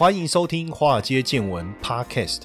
欢迎收听《华尔街见闻》Podcast。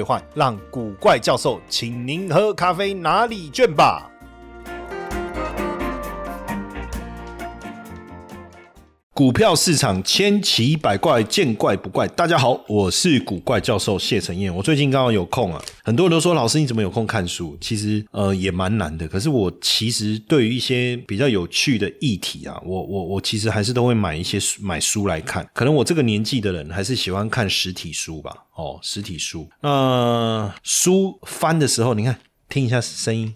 让古怪教授请您喝咖啡拿礼券吧。股票市场千奇百怪，见怪不怪。大家好，我是古怪教授谢承彦。我最近刚好有空啊，很多人都说老师你怎么有空看书？其实呃也蛮难的。可是我其实对于一些比较有趣的议题啊，我我我其实还是都会买一些买书来看。可能我这个年纪的人还是喜欢看实体书吧。哦，实体书。那书翻的时候，你看听一下声音。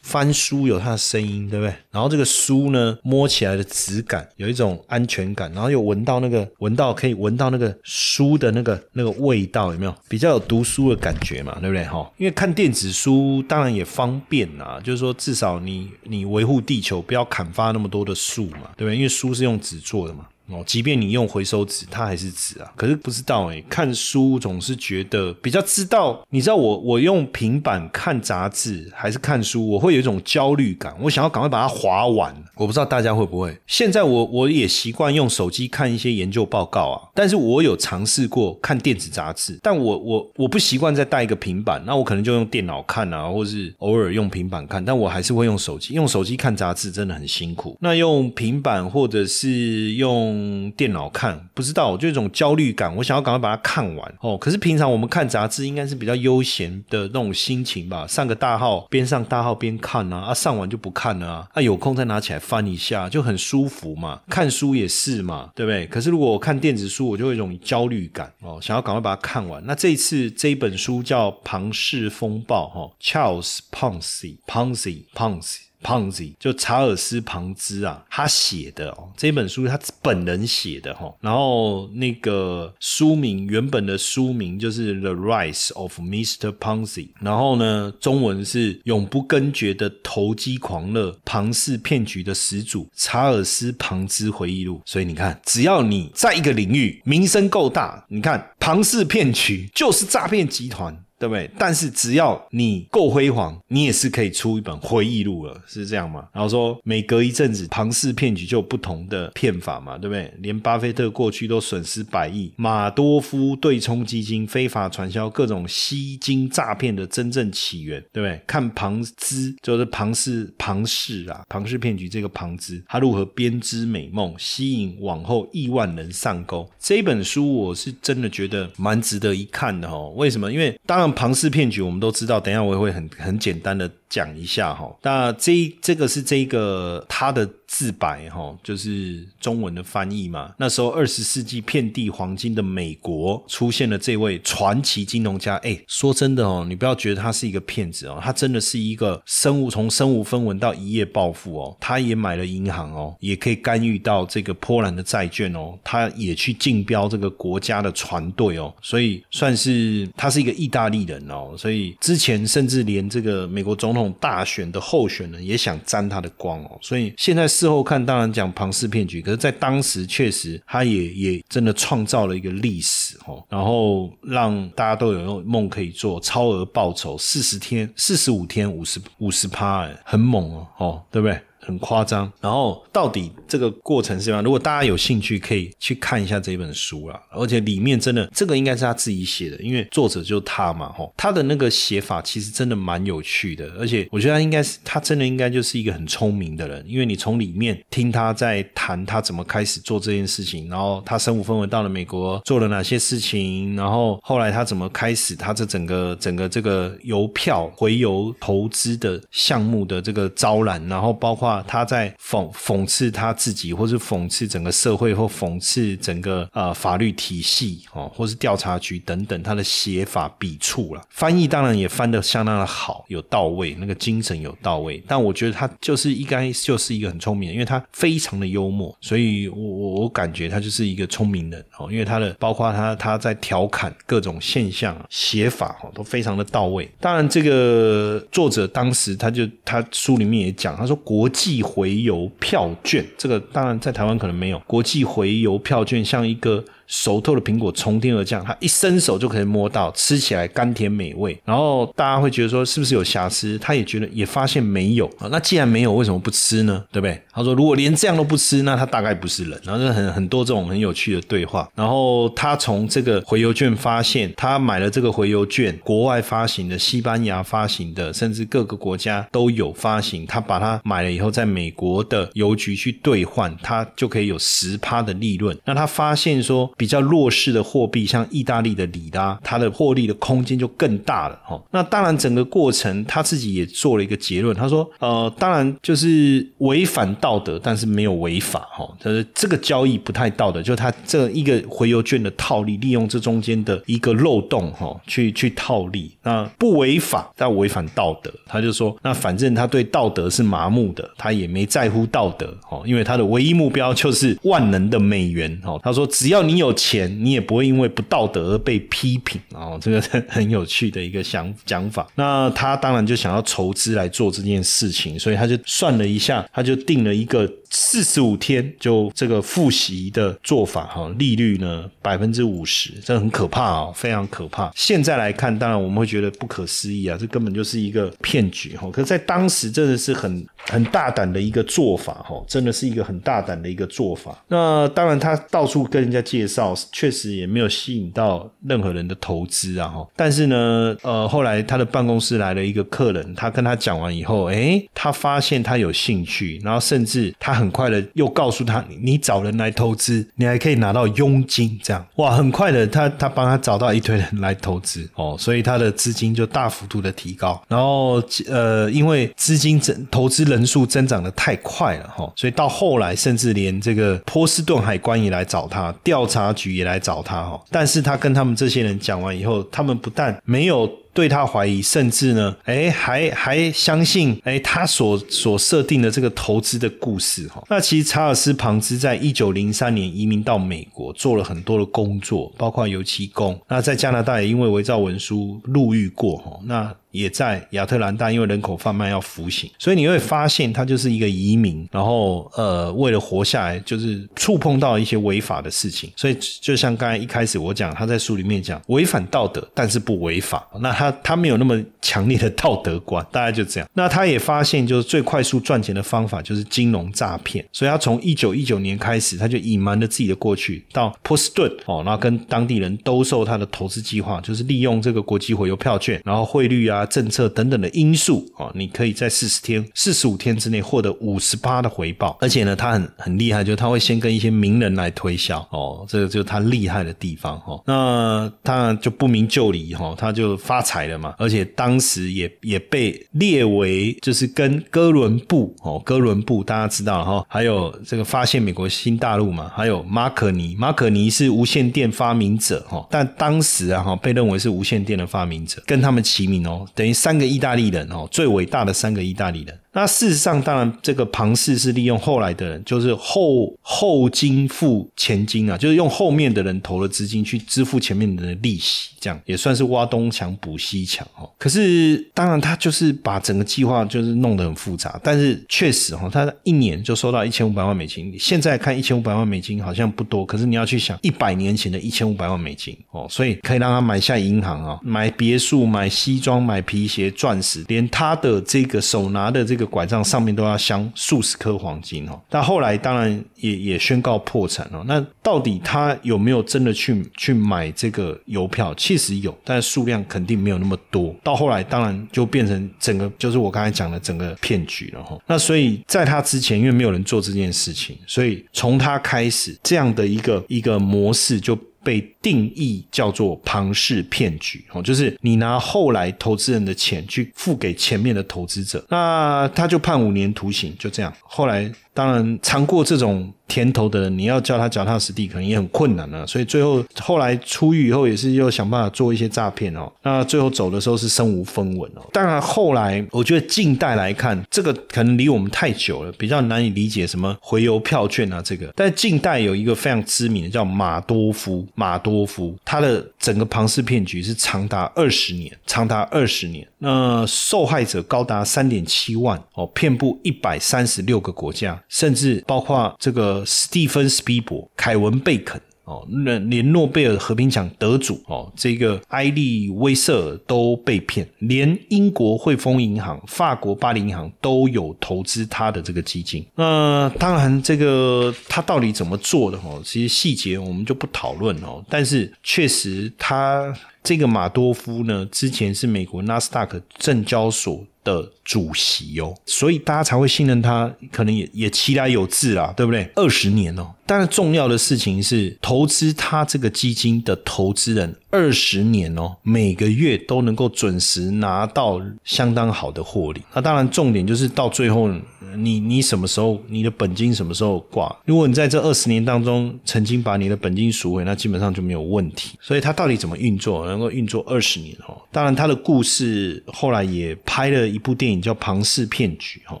翻书有它的声音，对不对？然后这个书呢，摸起来的质感有一种安全感，然后又闻到那个闻到可以闻到那个书的那个那个味道，有没有？比较有读书的感觉嘛，对不对？哈，因为看电子书当然也方便啊，就是说至少你你维护地球，不要砍伐那么多的树嘛，对不对？因为书是用纸做的嘛。哦，即便你用回收纸，它还是纸啊。可是不知道哎，看书总是觉得比较知道。你知道我我用平板看杂志还是看书，我会有一种焦虑感。我想要赶快把它划完。我不知道大家会不会。现在我我也习惯用手机看一些研究报告啊。但是我有尝试过看电子杂志，但我我我不习惯再带一个平板，那我可能就用电脑看啊，或是偶尔用平板看。但我还是会用手机，用手机看杂志真的很辛苦。那用平板或者是用。嗯，电脑看不知道，就一种焦虑感。我想要赶快把它看完哦。可是平常我们看杂志，应该是比较悠闲的那种心情吧。上个大号，边上大号边看啊，啊，上完就不看了啊。啊，有空再拿起来翻一下，就很舒服嘛。看书也是嘛，对不对？可是如果我看电子书，我就有一种焦虑感哦，想要赶快把它看完。那这一次这一本书叫《庞氏风暴》哈，Charles Ponzi，Ponzi，Ponzi。Ponzi 就查尔斯·庞兹啊，他写的哦，这本书他本人写的哈，然后那个书名原本的书名就是《The Rise of Mr. Ponzi》，然后呢，中文是《永不根绝的投机狂热庞氏骗局的始祖查尔斯·庞兹回忆录》。所以你看，只要你在一个领域名声够大，你看庞氏骗局就是诈骗集团。对不对？但是只要你够辉煌，你也是可以出一本回忆录了，是这样吗？然后说每隔一阵子，庞氏骗局就有不同的骗法嘛，对不对？连巴菲特过去都损失百亿，马多夫对冲基金非法传销各种吸金诈骗的真正起源，对不对？看庞兹就是庞氏庞氏啊，庞氏骗局这个庞兹他如何编织美梦，吸引往后亿万人上钩。这本书我是真的觉得蛮值得一看的哦。为什么？因为当然。庞氏骗局，我们都知道。等一下我也会很很简单的讲一下哈。那这这个是这个他的。自白哈，就是中文的翻译嘛。那时候二十世纪遍地黄金的美国出现了这位传奇金融家。哎，说真的哦，你不要觉得他是一个骗子哦，他真的是一个身无从身无分文到一夜暴富哦。他也买了银行哦，也可以干预到这个波兰的债券哦。他也去竞标这个国家的船队哦，所以算是他是一个意大利人哦。所以之前甚至连这个美国总统大选的候选人也想沾他的光哦。所以现在。事后看，当然讲庞氏骗局，可是，在当时确实，他也也真的创造了一个历史哦，然后让大家都有梦可以做，超额报酬，四十天、四十五天，五十五十趴，哎，很猛哦，哦，对不对？很夸张，然后到底这个过程是什么？如果大家有兴趣，可以去看一下这本书啦。而且里面真的，这个应该是他自己写的，因为作者就是他嘛，吼，他的那个写法其实真的蛮有趣的。而且我觉得他应该是，他真的应该就是一个很聪明的。人，因为你从里面听他在谈他怎么开始做这件事情，然后他身无分文到了美国做了哪些事情，然后后来他怎么开始他这整个整个这个邮票回邮投资的项目的。这个招揽，然后包括。他在讽讽刺他自己，或是讽刺整个社会，或讽刺整个呃法律体系哦，或是调查局等等，他的写法笔触了，翻译当然也翻得相当的好，有到位，那个精神有到位。但我觉得他就是应该就是一个很聪明的，因为他非常的幽默，所以我我我感觉他就是一个聪明人哦，因为他的包括他他在调侃各种现象写法哦都非常的到位。当然，这个作者当时他就他书里面也讲，他说国寄回邮票券这个当然在台湾可能没有国际回邮票券，像一个。熟透的苹果从天而降，他一伸手就可以摸到，吃起来甘甜美味。然后大家会觉得说是不是有瑕疵？他也觉得也发现没有啊。那既然没有，为什么不吃呢？对不对？他说如果连这样都不吃，那他大概不是人。然后就很很多这种很有趣的对话。然后他从这个回邮券发现，他买了这个回邮券，国外发行的、西班牙发行的，甚至各个国家都有发行。他把它买了以后，在美国的邮局去兑换，他就可以有十趴的利润。那他发现说。比较弱势的货币，像意大利的里拉，它的获利的空间就更大了哈。那当然，整个过程他自己也做了一个结论，他说：呃，当然就是违反道德，但是没有违法哈。他说这个交易不太道德，就他这一个回邮券的套利，利用这中间的一个漏洞哈，去去套利，那不违法，但违反道德。他就说，那反正他对道德是麻木的，他也没在乎道德哦，因为他的唯一目标就是万能的美元哦。他说，只要你有。钱你也不会因为不道德而被批评哦，这个 很有趣的一个想讲法。那他当然就想要筹资来做这件事情，所以他就算了一下，他就定了一个。四十五天就这个复习的做法哈，利率呢百分之五十，这很可怕啊，非常可怕。现在来看，当然我们会觉得不可思议啊，这根本就是一个骗局哈。可在当时真的是很很大胆的一个做法哈，真的是一个很大胆的一个做法。那当然他到处跟人家介绍，确实也没有吸引到任何人的投资啊哈。但是呢，呃，后来他的办公室来了一个客人，他跟他讲完以后，哎，他发现他有兴趣，然后甚至他。很快的又告诉他，你找人来投资，你还可以拿到佣金，这样哇，很快的他他帮他找到一堆人来投资 哦，所以他的资金就大幅度的提高。然后呃，因为资金增投资人数增长的太快了哈，所以到后来甚至连这个波士顿海关也来找他，调查局也来找他哈。但是他跟他们这些人讲完以后，他们不但没有。对他怀疑，甚至呢，哎，还还相信，哎，他所所设定的这个投资的故事哈。那其实查尔斯·庞兹在一九零三年移民到美国，做了很多的工作，包括油漆工。那在加拿大也因为伪造文书入狱过哈。那也在亚特兰大，因为人口贩卖要服刑，所以你会发现他就是一个移民，然后呃，为了活下来，就是触碰到一些违法的事情。所以就像刚才一开始我讲，他在书里面讲违反道德，但是不违法。那他他没有那么强烈的道德观，大概就这样。那他也发现，就是最快速赚钱的方法就是金融诈骗。所以他从一九一九年开始，他就隐瞒了自己的过去，到波士顿哦，然后跟当地人兜售他的投资计划，就是利用这个国际回邮票券，然后汇率啊。啊，政策等等的因素啊，你可以在四十天、四十五天之内获得五十八的回报，而且呢，他很很厉害，就是他会先跟一些名人来推销哦，这个就是他厉害的地方哈。那他就不明就里哈，他就发财了嘛，而且当时也也被列为就是跟哥伦布哦，哥伦布大家知道哈，还有这个发现美国新大陆嘛，还有马可尼，马可尼是无线电发明者哈，但当时啊哈被认为是无线电的发明者，跟他们齐名哦。等于三个意大利人哦，最伟大的三个意大利人。那事实上，当然这个庞氏是利用后来的人，就是后后金付前金啊，就是用后面的人投的资金去支付前面的利息，这样也算是挖东墙补西墙哦。可是当然他就是把整个计划就是弄得很复杂，但是确实哈，他一年就收到一千五百万美金。现在看一千五百万美金好像不多，可是你要去想一百年前的一千五百万美金哦，所以可以让他买下银行啊，买别墅、买西装、买皮鞋、钻石，连他的这个手拿的这。个拐杖上面都要镶数十颗黄金哦，但后来当然也也宣告破产了。那到底他有没有真的去去买这个邮票？其实有，但数量肯定没有那么多。到后来当然就变成整个就是我刚才讲的整个骗局了哈。那所以在他之前，因为没有人做这件事情，所以从他开始这样的一个一个模式就。被定义叫做庞氏骗局哦，就是你拿后来投资人的钱去付给前面的投资者，那他就判五年徒刑，就这样。后来当然尝过这种。甜头的人，你要叫他脚踏实地，可能也很困难了。所以最后后来出狱以后，也是又想办法做一些诈骗哦。那最后走的时候是身无分文哦。当然后来我觉得近代来看，这个可能离我们太久了，比较难以理解什么回邮票券啊这个。但近代有一个非常知名的叫马多夫，马多夫他的整个庞氏骗局是长达二十年，长达二十年。那受害者高达三点七万哦，遍布一百三十六个国家，甚至包括这个。史蒂芬·斯皮伯、凯文·贝肯哦，那连诺贝尔和平奖得主哦，这个埃利·威瑟都被骗，连英国汇丰银行、法国巴黎银行都有投资他的这个基金。那当然，这个他到底怎么做的哦？这些细节我们就不讨论哦。但是确实，他这个马多夫呢，之前是美国纳斯达克证交所。的主席哦，所以大家才会信任他，可能也也其来有志啦，对不对？二十年哦，但是重要的事情是，投资他这个基金的投资人二十年哦，每个月都能够准时拿到相当好的获利。那当然，重点就是到最后。你你什么时候你的本金什么时候挂？如果你在这二十年当中曾经把你的本金赎回，那基本上就没有问题。所以他到底怎么运作，能够运作二十年哦？当然，他的故事后来也拍了一部电影叫《庞氏骗局》哈。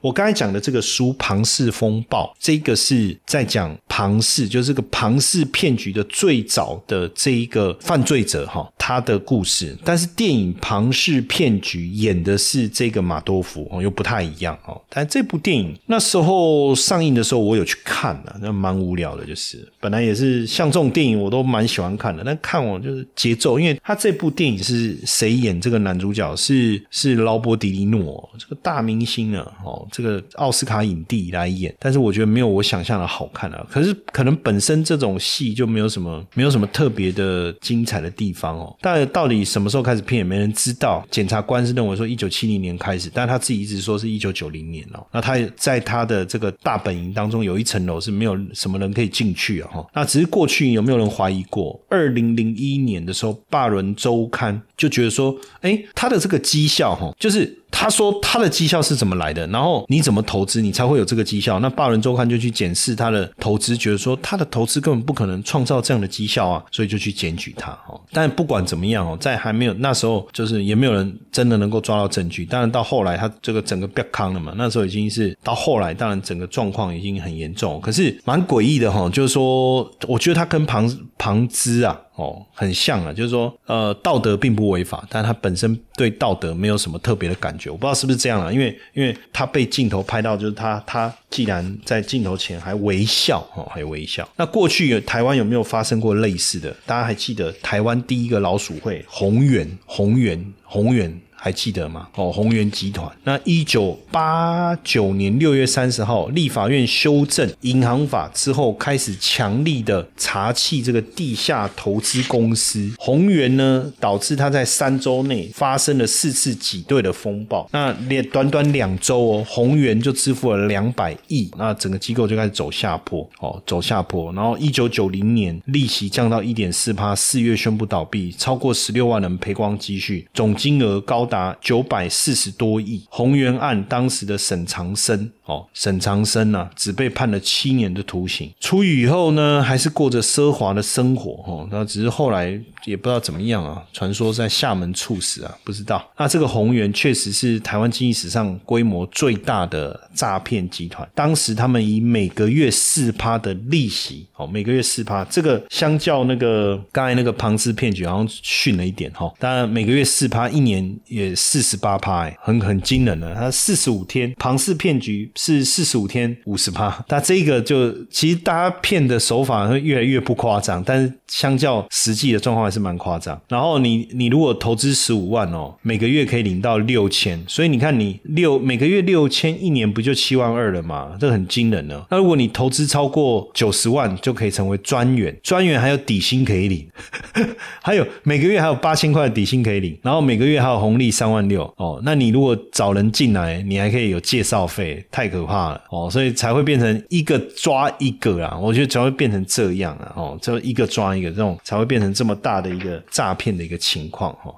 我刚才讲的这个书《庞氏风暴》，这个是在讲庞氏，就是这个庞氏骗局的最早的这一个犯罪者哈，他的故事。但是电影《庞氏骗局》演的是这个马多夫哦，又不太一样哦。但这部电影。那时候上映的时候，我有去看的，那蛮无聊的，就是本来也是像这种电影，我都蛮喜欢看的。但看我就是节奏，因为这部电影是谁演这个男主角？是是劳勃迪尼诺这个大明星啊，哦，这个奥斯卡影帝来演。但是我觉得没有我想象的好看啊。可是可能本身这种戏就没有什么没有什么特别的精彩的地方哦。但到底什么时候开始骗，也没人知道。检察官是认为说一九七零年开始，但他自己一直说是一九九零年哦。那他。在他的这个大本营当中，有一层楼是没有什么人可以进去啊！哈，那只是过去有没有人怀疑过？二零零一年的时候，《巴伦周刊》就觉得说，哎，他的这个绩效，哈，就是。他说他的绩效是怎么来的？然后你怎么投资，你才会有这个绩效？那《霸人周刊》就去检视他的投资，觉得说他的投资根本不可能创造这样的绩效啊，所以就去检举他。哈，但不管怎么样哦，在还没有那时候，就是也没有人真的能够抓到证据。当然到后来，他这个整个变康了嘛。那时候已经是到后来，当然整个状况已经很严重。可是蛮诡异的哈，就是说，我觉得他跟庞庞兹啊。哦，很像啊，就是说，呃，道德并不违法，但他本身对道德没有什么特别的感觉，我不知道是不是这样啊，因为因为他被镜头拍到，就是他他既然在镜头前还微笑，哦，还微笑。那过去有台湾有没有发生过类似的？大家还记得台湾第一个老鼠会宏源宏源宏源？还记得吗？哦，宏源集团。那一九八九年六月三十号，立法院修正银行法之后，开始强力的查缉这个地下投资公司宏源呢，导致他在三周内发生了四次挤兑的风暴。那连短短两周哦，宏源就支付了两百亿，那整个机构就开始走下坡哦，走下坡。然后一九九零年利息降到一点四趴，四月宣布倒闭，超过十六万人赔光积蓄，总金额高达。达九百四十多亿，宏源案当时的沈长生哦，沈长生呢只被判了七年的徒刑，出狱以后呢，还是过着奢华的生活哦，那只是后来也不知道怎么样啊，传说在厦门猝死啊，不知道。那这个宏源确实是台湾经济史上规模最大的诈骗集团，当时他们以每个月四趴的利息哦，每个月四趴，这个相较那个刚才那个庞氏骗局好像逊了一点哈，当然每个月四趴，一年也。四十八趴，很很惊人的。他四十五天庞氏骗局是四十五天五十趴，那这个就其实大家骗的手法会越来越不夸张，但是相较实际的状况是蛮夸张。然后你你如果投资十五万哦，每个月可以领到六千，所以你看你六每个月六千，一年不就七万二了吗？这很惊人呢。那如果你投资超过九十万，就可以成为专员，专员还有底薪可以领，还有每个月还有八千块的底薪可以领，然后每个月还有红利三万六哦。那你如果找人进来，你还可以有介绍费，太可怕了哦，所以才会变成一个抓一个啊。我觉得才会变成这样啊，哦，就一个抓一个，这种才会变成这么大的一个诈骗的一个情况哈。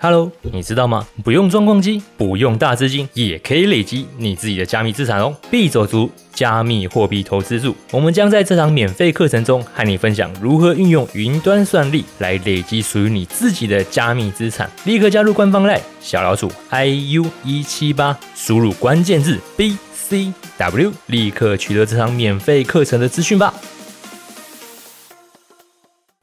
Hello，你知道吗？不用装矿机，不用大资金，也可以累积你自己的加密资产哦。币走族加密货币投资组，我们将在这场免费课程中和你分享如何运用云端算力来累积属于你自己的加密资产。立刻加入官方 LINE 小老鼠 iu 一七八，输入关键字 bcw，立刻取得这场免费课程的资讯吧。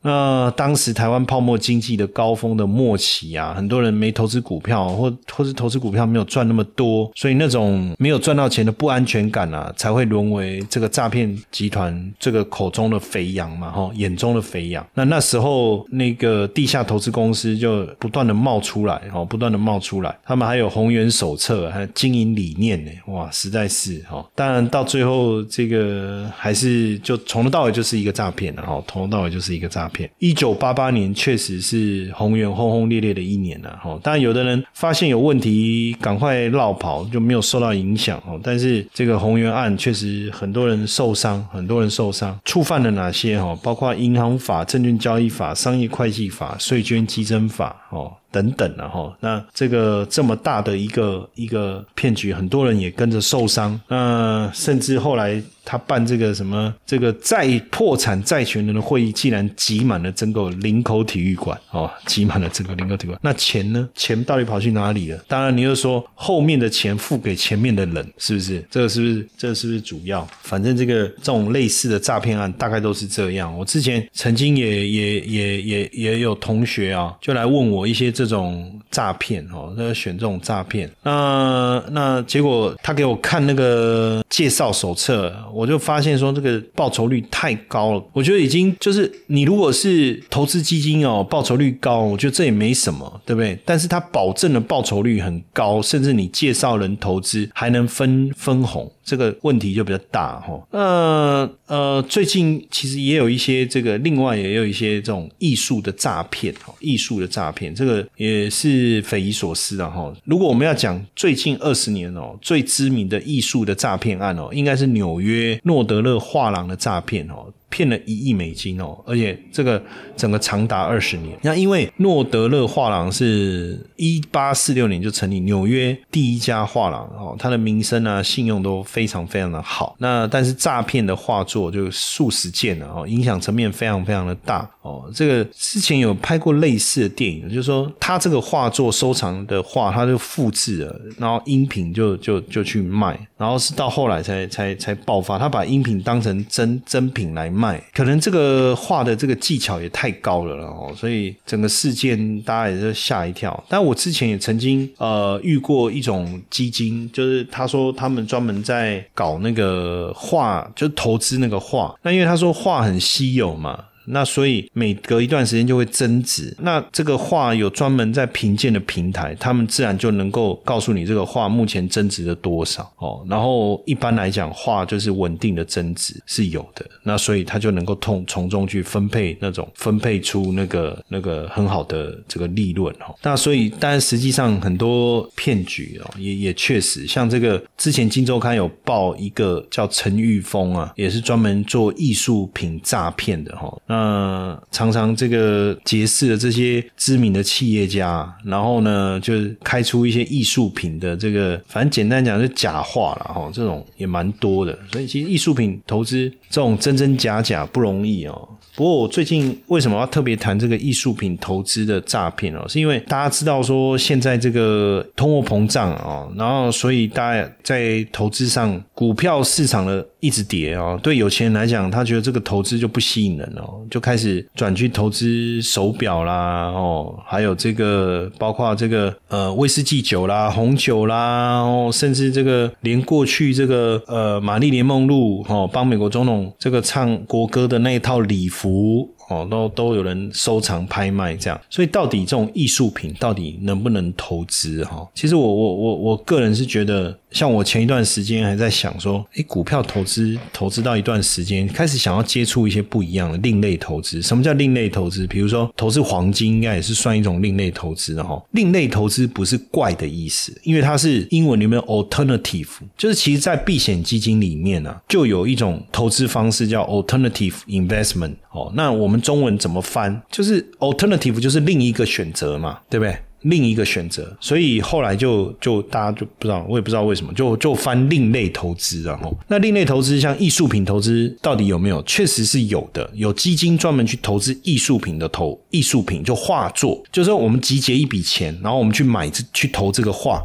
那当时台湾泡沫经济的高峰的末期啊，很多人没投资股票，或或是投资股票没有赚那么多，所以那种没有赚到钱的不安全感啊，才会沦为这个诈骗集团这个口中的肥羊嘛，哈，眼中的肥羊。那那时候那个地下投资公司就不断的冒出来，哦，不断的冒出来，他们还有宏源手册，还有经营理念呢，哇，实在是哈。当然到最后这个还是就从头到尾就是一个诈骗了，哈，从头到尾就是一个诈。一九八八年确实是宏源轰轰烈烈的一年呐，吼，当然有的人发现有问题，赶快绕跑就没有受到影响哦。但是这个宏源案确实很多人受伤，很多人受伤，触犯了哪些哈？包括银行法、证券交易法、商业会计法、税捐稽征法哦。等等了哈，那这个这么大的一个一个骗局，很多人也跟着受伤。那甚至后来他办这个什么这个债破产债权人的会议，竟然挤满了整个林口体育馆哦，挤满了整个林口体育馆。那钱呢？钱到底跑去哪里了？当然，你又说后面的钱付给前面的人，是不是？这个是不是？这个是不是主要？反正这个这种类似的诈骗案，大概都是这样。我之前曾经也也也也也有同学啊，就来问我一些。这种诈骗哦，那选这种诈骗，那那结果他给我看那个介绍手册，我就发现说这个报酬率太高了。我觉得已经就是你如果是投资基金哦，报酬率高，我觉得这也没什么，对不对？但是他保证的报酬率很高，甚至你介绍人投资还能分分红。这个问题就比较大哈。那呃，最近其实也有一些这个，另外也有一些这种艺术的诈骗哈，艺术的诈骗，这个也是匪夷所思的哈。如果我们要讲最近二十年哦，最知名的艺术的诈骗案哦，应该是纽约诺德勒画廊的诈骗哦。骗了一亿美金哦，而且这个整个长达二十年。那因为诺德勒画廊是一八四六年就成立，纽约第一家画廊哦，它的名声啊、信用都非常非常的好。那但是诈骗的画作就数十件了哦，影响层面非常非常的大哦。这个之前有拍过类似的电影，就是说他这个画作收藏的画，他就复制了，然后音频就就就去卖，然后是到后来才才才爆发，他把音频当成真真品来卖。卖可能这个画的这个技巧也太高了了哦，所以整个事件大家也是吓一跳。但我之前也曾经呃遇过一种基金，就是他说他们专门在搞那个画，就投资那个画。那因为他说画很稀有嘛。那所以每隔一段时间就会增值。那这个画有专门在评鉴的平台，他们自然就能够告诉你这个画目前增值了多少哦。然后一般来讲，画就是稳定的增值是有的。那所以他就能够从从中去分配那种分配出那个那个很好的这个利润哦。那所以，但实际上很多骗局哦，也也确实像这个之前《金周刊》有报一个叫陈玉峰啊，也是专门做艺术品诈骗的哈。那常常这个结识了这些知名的企业家，然后呢，就开出一些艺术品的这个，反正简单讲是假画了哈，这种也蛮多的。所以其实艺术品投资这种真真假假不容易哦。不过我最近为什么要特别谈这个艺术品投资的诈骗哦？是因为大家知道说现在这个通货膨胀啊，然后所以大家在投资上，股票市场的一直跌哦，对有钱人来讲，他觉得这个投资就不吸引人哦，就开始转去投资手表啦，哦，还有这个包括这个呃威士忌酒啦、红酒啦，哦，甚至这个连过去这个呃玛丽莲梦露哦帮美国总统这个唱国歌的那一套礼服。哦，都都有人收藏拍卖这样。所以到底这种艺术品到底能不能投资哈？其实我我我我个人是觉得，像我前一段时间还在想说，诶，股票投资投资到一段时间，开始想要接触一些不一样的另类投资。什么叫另类投资？比如说投资黄金，应该也是算一种另类投资的哈。另类投资不是怪的意思，因为它是英文里面 alternative，就是其实在避险基金里面呢，就有一种投资方式叫 alternative investment。哦，那我们中文怎么翻？就是 alternative，就是另一个选择嘛，对不对？另一个选择，所以后来就就大家就不知道，我也不知道为什么，就就翻另类投资啊。吼，那另类投资像艺术品投资到底有没有？确实是有的，有基金专门去投资艺术品的投艺术品，就画作，就是说我们集结一笔钱，然后我们去买去投这个画，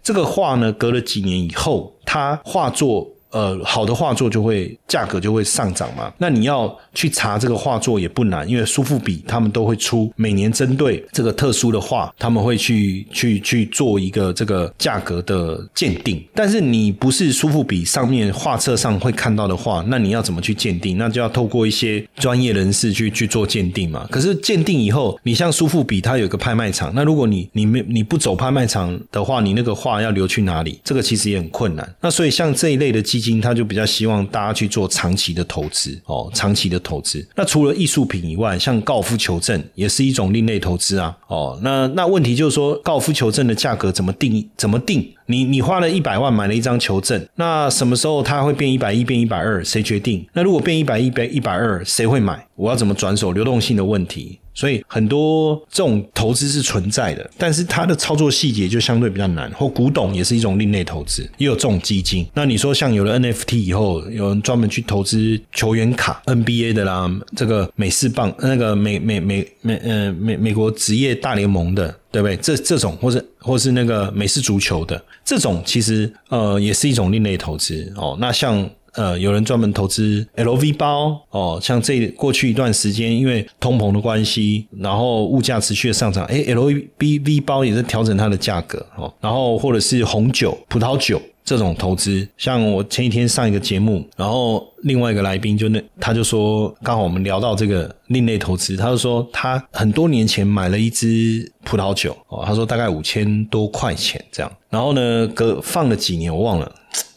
这个画呢，隔了几年以后，它画作。呃，好的画作就会价格就会上涨嘛。那你要去查这个画作也不难，因为苏富比他们都会出每年针对这个特殊的画，他们会去去去做一个这个价格的鉴定。但是你不是苏富比上面画册上会看到的画，那你要怎么去鉴定？那就要透过一些专业人士去去做鉴定嘛。可是鉴定以后，你像苏富比，它有个拍卖场，那如果你你没你不走拍卖场的话，你那个画要流去哪里？这个其实也很困难。那所以像这一类的基金，他就比较希望大家去做长期的投资哦，长期的投资。那除了艺术品以外，像高尔夫球证也是一种另类投资啊。哦，那那问题就是说，高尔夫球证的价格怎么定？怎么定？你你花了一百万买了一张球证，那什么时候它会变一百一变一百二？谁决定？那如果变一百一变一百二，谁会买？我要怎么转手？流动性的问题。所以很多这种投资是存在的，但是它的操作细节就相对比较难。或古董也是一种另类投资，也有这种基金。那你说像有了 NFT 以后，有人专门去投资球员卡 NBA 的啦，这个美式棒那个美美美美呃美美国职业大联盟的，对不对？这这种或者或是那个美式足球的这种，其实呃也是一种另类投资哦。那像。呃，有人专门投资 LV 包哦，像这过去一段时间，因为通膨的关系，然后物价持续的上涨，哎，LV V 包也在调整它的价格哦，然后或者是红酒、葡萄酒这种投资，像我前几天上一个节目，然后另外一个来宾就那他就说，刚好我们聊到这个另类投资，他就说他很多年前买了一支葡萄酒哦，他说大概五千多块钱这样，然后呢隔放了几年我忘了，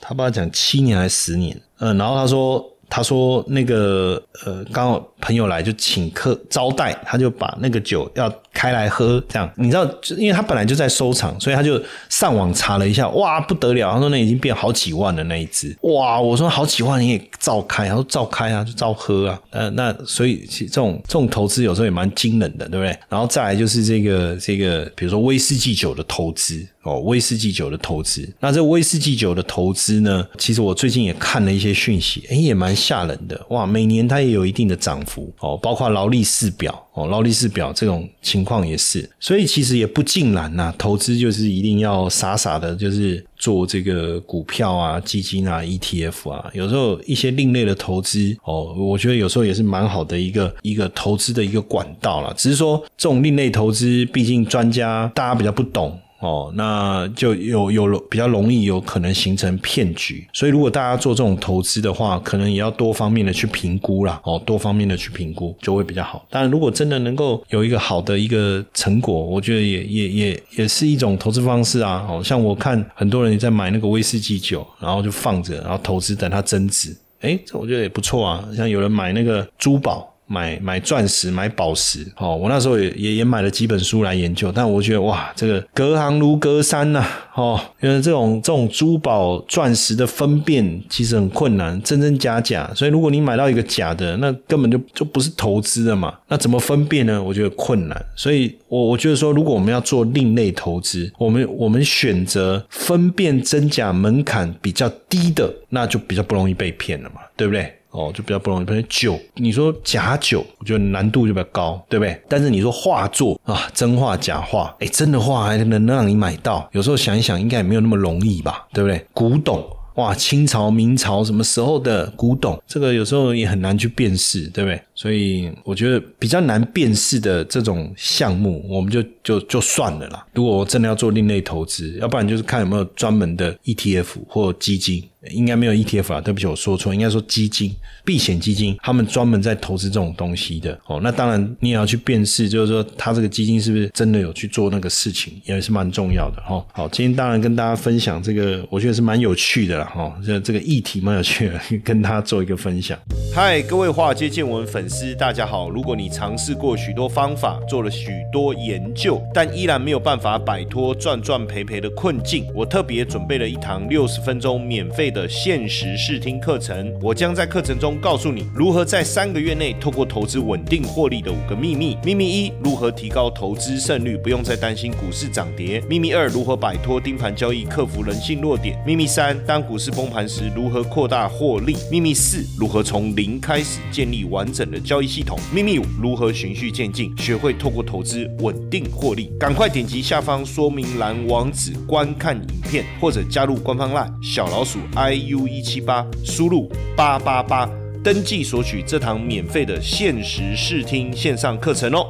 他爸讲七年还是十年。嗯，然后他说，他说那个呃，刚好朋友来就请客招待，他就把那个酒要。开来喝，这样你知道，因为他本来就在收藏，所以他就上网查了一下，哇，不得了！他说那已经变好几万了那一只，哇！我说好几万你也照开，他说照开啊，就照喝啊，呃，那所以这种这种投资有时候也蛮惊人的，对不对？然后再来就是这个这个，比如说威士忌酒的投资哦，威士忌酒的投资，那这威士忌酒的投资呢，其实我最近也看了一些讯息，哎，也蛮吓人的，哇，每年它也有一定的涨幅哦，包括劳力士表。哦，劳力士表这种情况也是，所以其实也不尽然呐。投资就是一定要傻傻的，就是做这个股票啊、基金啊、ETF 啊。有时候一些另类的投资，哦，我觉得有时候也是蛮好的一个一个投资的一个管道了。只是说这种另类投资，毕竟专家大家比较不懂。哦，那就有有比较容易有可能形成骗局，所以如果大家做这种投资的话，可能也要多方面的去评估啦。哦，多方面的去评估就会比较好。当然，如果真的能够有一个好的一个成果，我觉得也也也也是一种投资方式啊。哦，像我看很多人也在买那个威士忌酒，然后就放着，然后投资等它增值。哎，这我觉得也不错啊。像有人买那个珠宝。买买钻石，买宝石，哦，我那时候也也也买了几本书来研究，但我觉得哇，这个隔行如隔山呐，哦，因为这种这种珠宝钻石的分辨其实很困难，真真假假，所以如果你买到一个假的，那根本就就不是投资的嘛，那怎么分辨呢？我觉得困难，所以我我觉得说，如果我们要做另类投资，我们我们选择分辨真假门槛比较低的，那就比较不容易被骗了嘛，对不对？哦，就比较不容易。比如酒，你说假酒，我觉得难度就比较高，对不对？但是你说画作啊，真画假画，哎，真的画还能能让你买到？有时候想一想，应该也没有那么容易吧，对不对？古董，哇，清朝、明朝什么时候的古董，这个有时候也很难去辨识，对不对？所以我觉得比较难辨识的这种项目，我们就就就算了啦。如果我真的要做另类投资，要不然就是看有没有专门的 ETF 或基金。应该没有 ETF 啊，对不起，我说错，应该说基金、避险基金，他们专门在投资这种东西的哦。那当然，你也要去辨识，就是说他这个基金是不是真的有去做那个事情，也是蛮重要的哈。好，今天当然跟大家分享这个，我觉得是蛮有趣的啦哈。这这个议题蛮有趣的，跟他做一个分享。嗨，各位华尔街见闻粉丝，大家好。如果你尝试过许多方法，做了许多研究，但依然没有办法摆脱赚赚赔赔的困境，我特别准备了一堂六十分钟免费。的限时试听课程，我将在课程中告诉你如何在三个月内透过投资稳定获利的五个秘密。秘密一：如何提高投资胜率，不用再担心股市涨跌。秘密二：如何摆脱盯盘交易，克服人性弱点。秘密三：当股市崩盘时，如何扩大获利。秘密四：如何从零开始建立完整的交易系统。秘密五：如何循序渐进，学会透过投资稳定获利。赶快点击下方说明栏网址观看影片，或者加入官方 LINE 小老鼠。iu 一七八，输入八八八，登记索取这堂免费的限时试听线上课程哦。